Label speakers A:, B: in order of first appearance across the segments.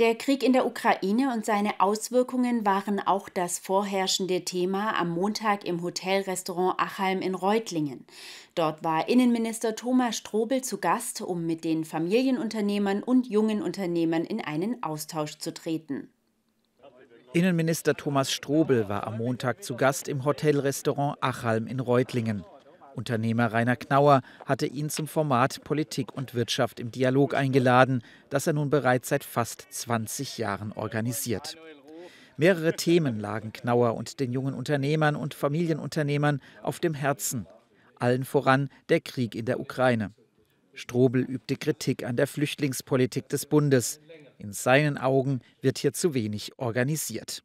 A: Der Krieg in der Ukraine und seine Auswirkungen waren auch das vorherrschende Thema am Montag im Hotelrestaurant Achalm in Reutlingen. Dort war Innenminister Thomas Strobel zu Gast, um mit den Familienunternehmern und jungen Unternehmern in einen Austausch zu treten.
B: Innenminister Thomas Strobel war am Montag zu Gast im Hotelrestaurant Achalm in Reutlingen. Unternehmer Rainer Knauer hatte ihn zum Format Politik und Wirtschaft im Dialog eingeladen, das er nun bereits seit fast 20 Jahren organisiert. Mehrere Themen lagen Knauer und den jungen Unternehmern und Familienunternehmern auf dem Herzen. Allen voran der Krieg in der Ukraine. Strobel übte Kritik an der Flüchtlingspolitik des Bundes. In seinen Augen wird hier zu wenig organisiert.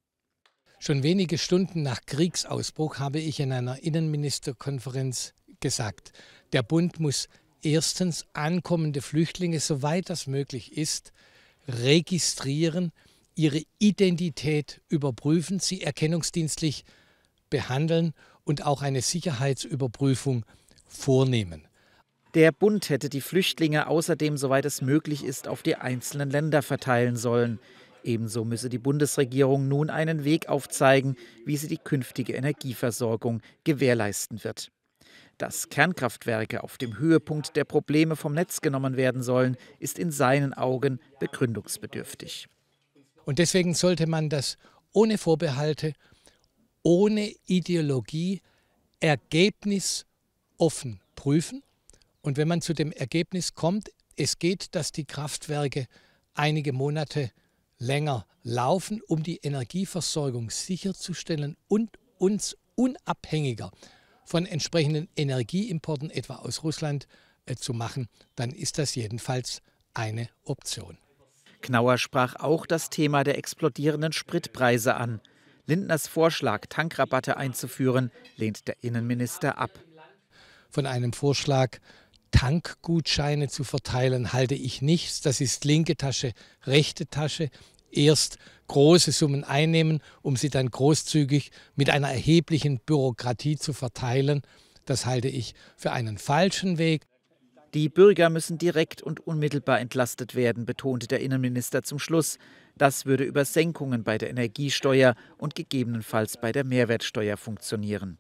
C: Schon wenige Stunden nach Kriegsausbruch habe ich in einer Innenministerkonferenz gesagt, der Bund muss erstens ankommende Flüchtlinge, soweit das möglich ist, registrieren, ihre Identität überprüfen, sie erkennungsdienstlich behandeln und auch eine Sicherheitsüberprüfung vornehmen.
B: Der Bund hätte die Flüchtlinge außerdem, soweit es möglich ist, auf die einzelnen Länder verteilen sollen. Ebenso müsse die Bundesregierung nun einen Weg aufzeigen, wie sie die künftige Energieversorgung gewährleisten wird. Dass Kernkraftwerke auf dem Höhepunkt der Probleme vom Netz genommen werden sollen, ist in seinen Augen begründungsbedürftig.
C: Und deswegen sollte man das ohne Vorbehalte, ohne Ideologie, ergebnisoffen prüfen. Und wenn man zu dem Ergebnis kommt, es geht, dass die Kraftwerke einige Monate länger laufen, um die Energieversorgung sicherzustellen und uns unabhängiger von entsprechenden Energieimporten, etwa aus Russland, äh, zu machen, dann ist das jedenfalls eine Option.
B: Knauer sprach auch das Thema der explodierenden Spritpreise an. Lindners Vorschlag, Tankrabatte einzuführen, lehnt der Innenminister ab.
C: Von einem Vorschlag, Tankgutscheine zu verteilen, halte ich nichts. Das ist linke Tasche, rechte Tasche erst große Summen einnehmen, um sie dann großzügig mit einer erheblichen Bürokratie zu verteilen. Das halte ich für einen falschen Weg.
B: Die Bürger müssen direkt und unmittelbar entlastet werden, betonte der Innenminister zum Schluss. Das würde über Senkungen bei der Energiesteuer und gegebenenfalls bei der Mehrwertsteuer funktionieren.